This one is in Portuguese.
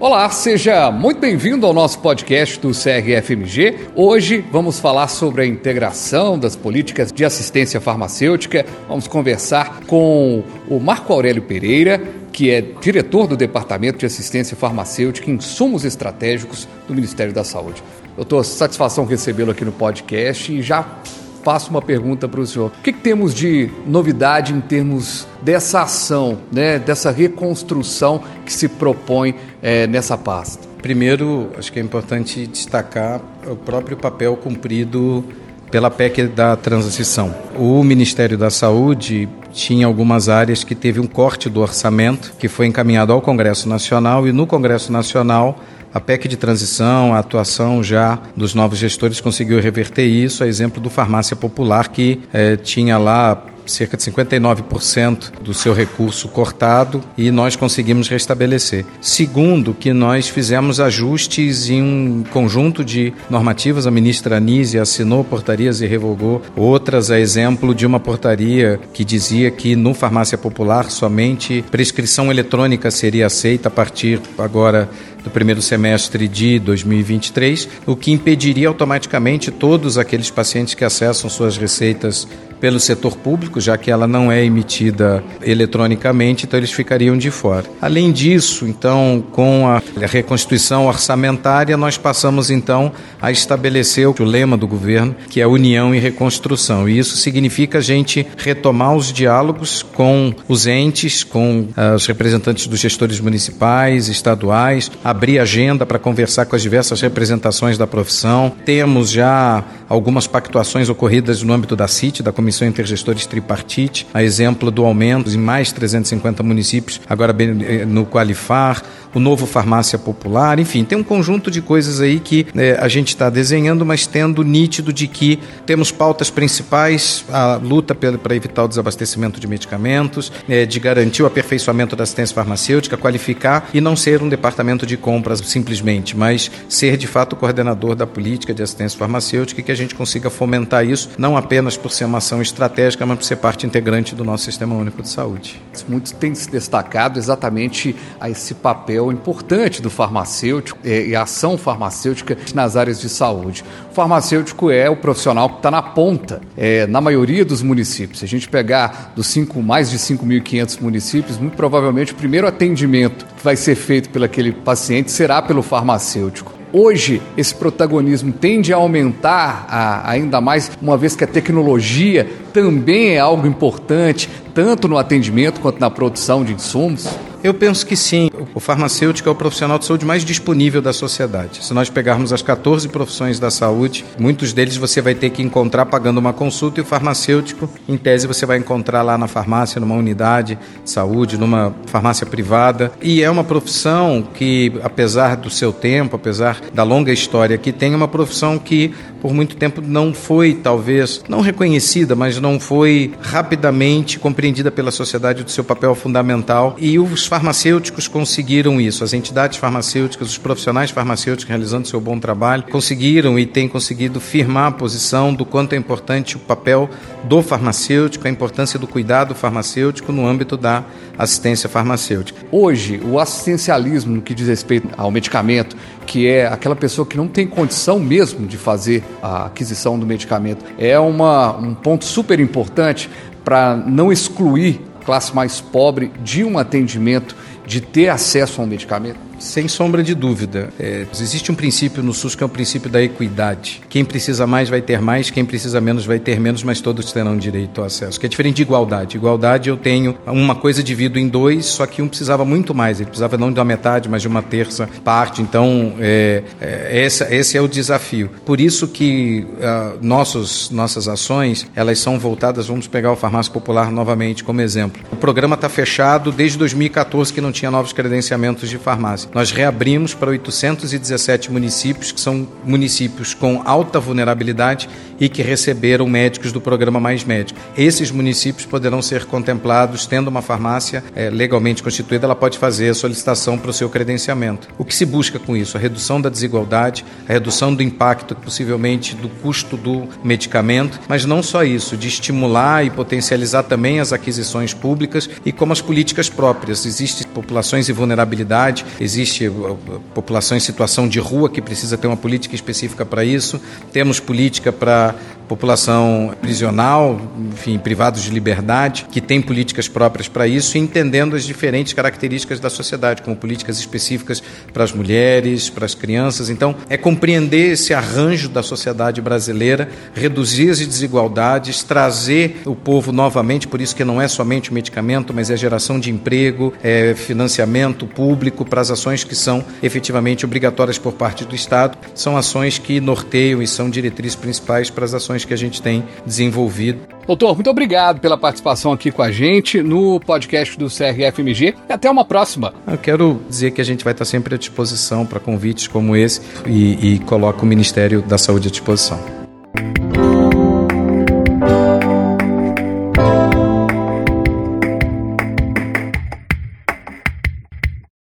Olá, seja muito bem-vindo ao nosso podcast do CRFMG. Hoje vamos falar sobre a integração das políticas de assistência farmacêutica. Vamos conversar com o Marco Aurélio Pereira, que é diretor do Departamento de Assistência Farmacêutica e Insumos Estratégicos do Ministério da Saúde. Doutor, satisfação recebê-lo aqui no podcast e já faço uma pergunta para o senhor. O que, que, temos de novidade em termos dessa ação, né, dessa reconstrução que se propõe é, nessa pasta? Primeiro, acho que é importante destacar o próprio papel cumprido pela PEC da transição. O Ministério da Saúde tinha algumas áreas que teve um corte do orçamento que foi encaminhado ao Congresso Nacional e no Congresso Nacional a PEC de transição, a atuação já dos novos gestores conseguiu reverter isso, a exemplo do Farmácia Popular, que eh, tinha lá cerca de 59% do seu recurso cortado e nós conseguimos restabelecer. Segundo, que nós fizemos ajustes em um conjunto de normativas, a ministra Anise assinou portarias e revogou outras, a exemplo de uma portaria que dizia que no farmácia popular somente prescrição eletrônica seria aceita a partir agora do primeiro semestre de 2023, o que impediria automaticamente todos aqueles pacientes que acessam suas receitas pelo setor público, já que ela não é emitida eletronicamente, então eles ficariam de fora. Além disso, então, com a reconstituição orçamentária, nós passamos então a estabelecer o lema do governo, que é união e reconstrução. E isso significa a gente retomar os diálogos com os entes, com uh, os representantes dos gestores municipais, estaduais, abrir agenda para conversar com as diversas representações da profissão. Temos já algumas pactuações ocorridas no âmbito da CIT, da Comissão Intergestores Tripartite, a exemplo do aumento em mais 350 municípios, agora eh, no Qualifar, o novo Farmácia Popular, enfim, tem um conjunto de coisas aí que é, a gente está desenhando, mas tendo nítido de que temos pautas principais, a luta para evitar o desabastecimento de medicamentos, é, de garantir o aperfeiçoamento da assistência farmacêutica, qualificar e não ser um departamento de compras simplesmente, mas ser de fato coordenador da política de assistência farmacêutica que a gente consiga fomentar isso, não apenas por ser uma ação estratégica, mas por ser parte integrante do nosso Sistema Único de Saúde. Muito tem se destacado exatamente a esse papel importante do farmacêutico é, e a ação farmacêutica nas áreas de saúde. O farmacêutico é o profissional que está na ponta, é, na maioria dos municípios. Se a gente pegar dos cinco, mais de 5.500 municípios, muito provavelmente o primeiro atendimento que vai ser feito pelo aquele paciente será pelo farmacêutico. Hoje, esse protagonismo tende a aumentar a, ainda mais, uma vez que a tecnologia também é algo importante, tanto no atendimento quanto na produção de insumos? Eu penso que sim. O farmacêutico é o profissional de saúde mais disponível da sociedade. Se nós pegarmos as 14 profissões da saúde, muitos deles você vai ter que encontrar pagando uma consulta e o farmacêutico, em tese, você vai encontrar lá na farmácia, numa unidade de saúde, numa farmácia privada. E é uma profissão que, apesar do seu tempo, apesar da longa história que tem, é uma profissão que por muito tempo não foi, talvez, não reconhecida, mas não foi rapidamente compreendida pela sociedade do seu papel fundamental. E os farmacêuticos conseguiram isso, as entidades farmacêuticas, os profissionais farmacêuticos realizando seu bom trabalho, conseguiram e têm conseguido firmar a posição do quanto é importante o papel do farmacêutico, a importância do cuidado farmacêutico no âmbito da assistência farmacêutica. Hoje, o assistencialismo no que diz respeito ao medicamento, que é aquela pessoa que não tem condição mesmo de fazer a aquisição do medicamento, é uma, um ponto super importante para não excluir classe mais pobre de um atendimento, de ter acesso a um medicamento? Sem sombra de dúvida. É, existe um princípio no SUS que é o princípio da equidade. Quem precisa mais vai ter mais, quem precisa menos vai ter menos, mas todos terão direito ao acesso. Que é diferente de igualdade. Igualdade eu tenho uma coisa divido em dois, só que um precisava muito mais. Ele precisava não de uma metade, mas de uma terça parte. Então, é, é, esse, esse é o desafio. Por isso que uh, nossos, nossas ações, elas são voltadas, vamos pegar o Farmácia Popular novamente como exemplo. O programa está fechado desde 2014 que não tinha novos credenciamentos de farmácia nós reabrimos para 817 municípios, que são municípios com alta vulnerabilidade e que receberam médicos do programa Mais Médico. Esses municípios poderão ser contemplados, tendo uma farmácia é, legalmente constituída, ela pode fazer a solicitação para o seu credenciamento. O que se busca com isso? A redução da desigualdade, a redução do impacto, possivelmente, do custo do medicamento, mas não só isso, de estimular e potencializar também as aquisições públicas e como as políticas próprias. Existem populações em vulnerabilidade, existe existe população em situação de rua que precisa ter uma política específica para isso. Temos política para população prisional, enfim, privados de liberdade, que tem políticas próprias para isso, entendendo as diferentes características da sociedade, como políticas específicas para as mulheres, para as crianças. Então, é compreender esse arranjo da sociedade brasileira, reduzir as desigualdades, trazer o povo novamente, por isso que não é somente o medicamento, mas é geração de emprego, é financiamento público para as ações que são efetivamente obrigatórias por parte do Estado. São ações que norteiam e são diretrizes principais para as ações ações que a gente tem desenvolvido. Doutor, muito obrigado pela participação aqui com a gente no podcast do CRFMG e até uma próxima. Eu quero dizer que a gente vai estar sempre à disposição para convites como esse e, e coloca o Ministério da Saúde à disposição.